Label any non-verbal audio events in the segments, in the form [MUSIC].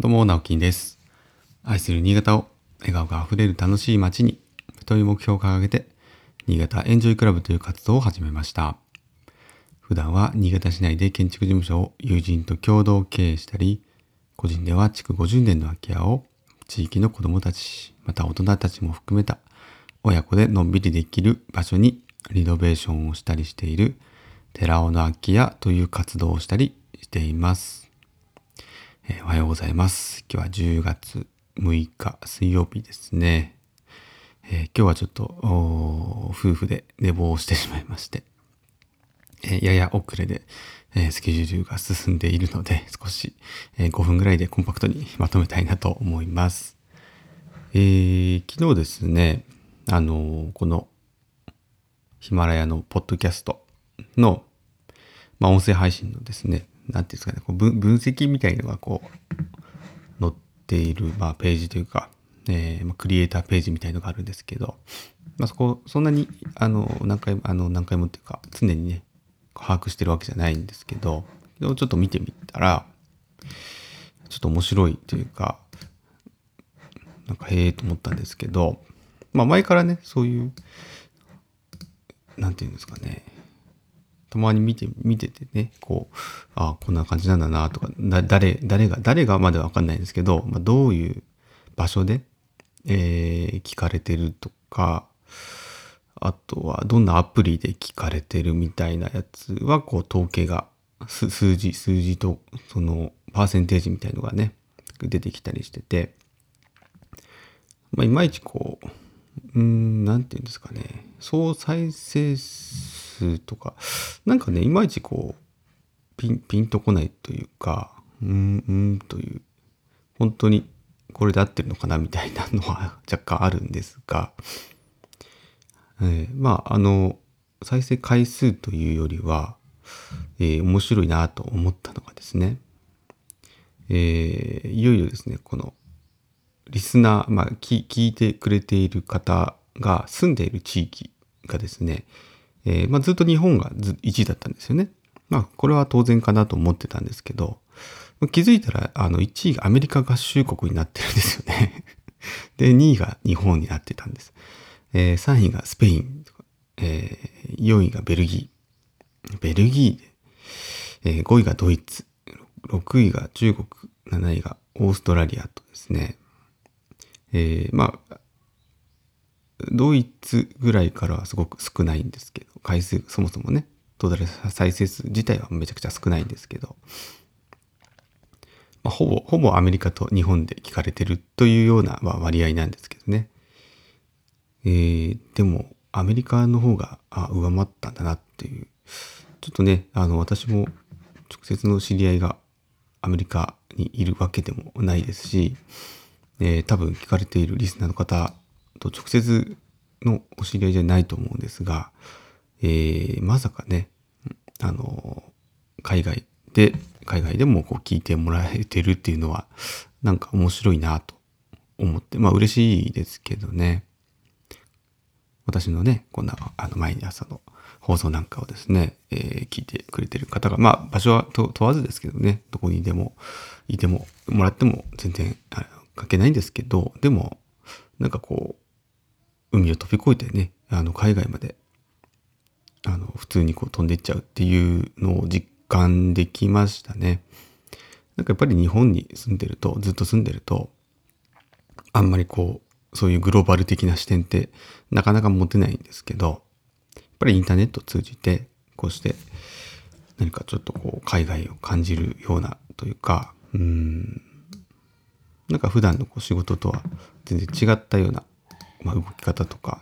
どうも、直樹です。愛する新潟を笑顔があふれる楽しい街に、という目標を掲げて、新潟エンジョイクラブという活動を始めました。普段は新潟市内で建築事務所を友人と共同経営したり、個人では築50年の空き家を地域の子どもたち、また大人たちも含めた親子でのんびりできる場所にリノベーションをしたりしている寺尾の空き家という活動をしたりしています。えおはようございます。今日は10月6日水曜日ですね。えー今日はちょっと夫婦で寝坊してしまいまして、えーやや遅れで、えスケジュールが進んでいるので少し、え5分ぐらいでコンパクトにまとめたいなと思います。えー昨日ですね、あのこのヒマラヤのポッドキャストの、まあ、音声配信のですね、なんていうんですかね、こう分分析みたいのがこう、載っている、まあ、ページというか、えーまあ、クリエイターページみたいのがあるんですけど、まあ、そこ、そんなに、あの、何回も、あの、何回もっていうか、常にね、把握してるわけじゃないんですけど、ちょっと見てみたら、ちょっと面白いというか、なんか、へえと思ったんですけど、まあ、前からね、そういう、なんていうんですかね、たまに見て、見ててね、こう、あこんな感じなんだなとか、誰、誰が、誰がまではわかんないんですけど、まあ、どういう場所で、えー聞かれてるとか、あとはどんなアプリで聞かれてるみたいなやつは、こう、統計が、す数字、数字と、その、パーセンテージみたいのがね、出てきたりしてて、まあ、いまいちこう、うーん、なんていうんですかね、総再生数とか、なんかね、いまいちこう、ピン、ピンとこないというか、うーん、うんという、本当にこれで合ってるのかなみたいなのは [LAUGHS] 若干あるんですが、えーまあ、あの、再生回数というよりは、えー面白いなと思ったのがですね、えーいよいよですね、この、リスナー、まあ、聞聞いてくれている方が住んでいる地域がですね、えーまあ、ずっと日本がず1位だったんですよね。まあ、これは当然かなと思ってたんですけど、気づいたら、あの、1位がアメリカ合衆国になってるんですよね。[LAUGHS] で、2位が日本になってたんです。えー3位がスペインとか、えー4位がベルギー。ベルギーで、えー5位がドイツ。6位が中国。7位がオーストラリアとですね。えーまあ、ドイツぐらいからはすごく少ないんですけど、回数、そもそもね、トータル再生数自体はめちゃくちゃ少ないんですけど、まあ、ほぼ、ほぼアメリカと日本で聞かれてるというようなま割合なんですけどね。えーでも、アメリカの方が、あ、上回ったんだなっていう。ちょっとね、あの、私も直接の知り合いがアメリカにいるわけでもないですし、えー多分聞かれているリスナーの方と直接のお知り合いじゃないと思うんですが、えーまさかね、あの、海外で、海外でもこう聞いてもらえてるっていうのは、なんか面白いなと思って、まあ嬉しいですけどね。私のね、こんな、あの、毎朝の放送なんかをですね、えー聞いてくれてる方が、まあ、場所は問わずですけどね、どこにでも、いても、もらっても全然、あ関係ないんですけど、でも、なんかこう、海を飛び越えてね、あの、海外まで、あの、普通にこう飛んでいっちゃうっていうのを実感できましたね。なんかやっぱり日本に住んでると、ずっと住んでると、あんまりこう、そういうグローバル的な視点ってなかなか持てないんですけど、やっぱりインターネットを通じて、こうして何かちょっとこう海外を感じるようなというか、うーん、なんか普段のこう仕事とは全然違ったような、まあ、動き方とか、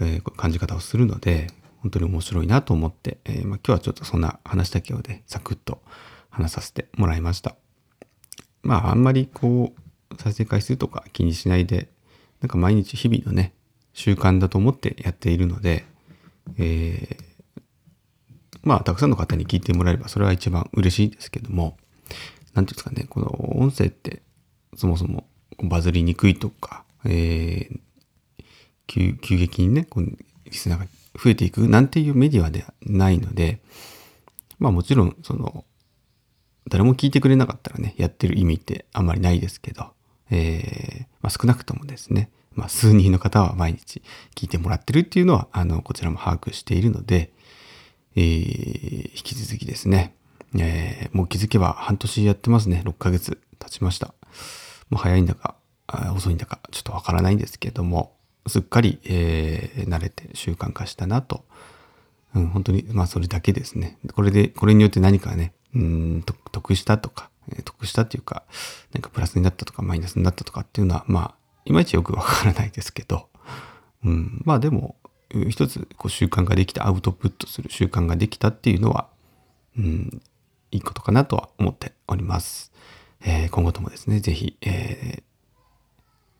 えー感じ方をするので、本当に面白いなと思って、えーまあ、今日はちょっとそんな話だけをね、サクッと話させてもらいました。まああんまりこう再生回数とか気にしないでなんか毎日日々のね習慣だと思ってやっているので、えーまあたくさんの方に聞いてもらえればそれは一番嬉しいですけどもなんていうんですかねこの音声ってそもそもバズりにくいとか、えー急激にねこうリスナーが増えていくなんていうメディアではないのでまあもちろんその誰も聞いてくれなかったらね、やってる意味ってあんまりないですけど、えー、まあ、少なくともですね、まあ、数人の方は毎日聞いてもらってるっていうのは、あの、こちらも把握しているので、えー、引き続きですね、えー、もう気づけば半年やってますね。6ヶ月経ちました。もう早いんだか、遅いんだか、ちょっとわからないんですけども、すっかり、えー、慣れて習慣化したなと。うん、本当に、まあそれだけですね。これで、これによって何かね、うん、得したとか、得したっていうか、なんかプラスになったとかマイナスになったとかっていうのは、まあ、いまいちよくわからないですけど、うん、まあでも、一つこう習慣ができた、アウトプットする習慣ができたっていうのは、うん、いいことかなとは思っております。えー、今後ともですね、ぜひ、えー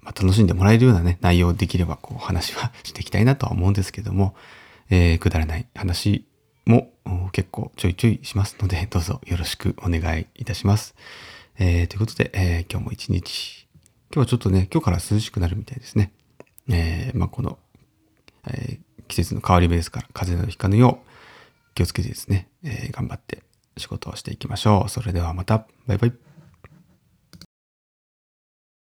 まあ、楽しんでもらえるようなね、内容できれば、こう、話はしていきたいなとは思うんですけども、えー、くだらない話も結構ちょいちょいしますので、[LAUGHS] どうぞよろしくお願いいたします。えー、ということで、えー、今日も一日、今日はちょっとね、今日から涼しくなるみたいですね。えー、まあ、この、え、季節の変わり目ですから、風邪などひかぬよう気をつけてですね、え、頑張って仕事をしていきましょう。それではまた、バイバイ。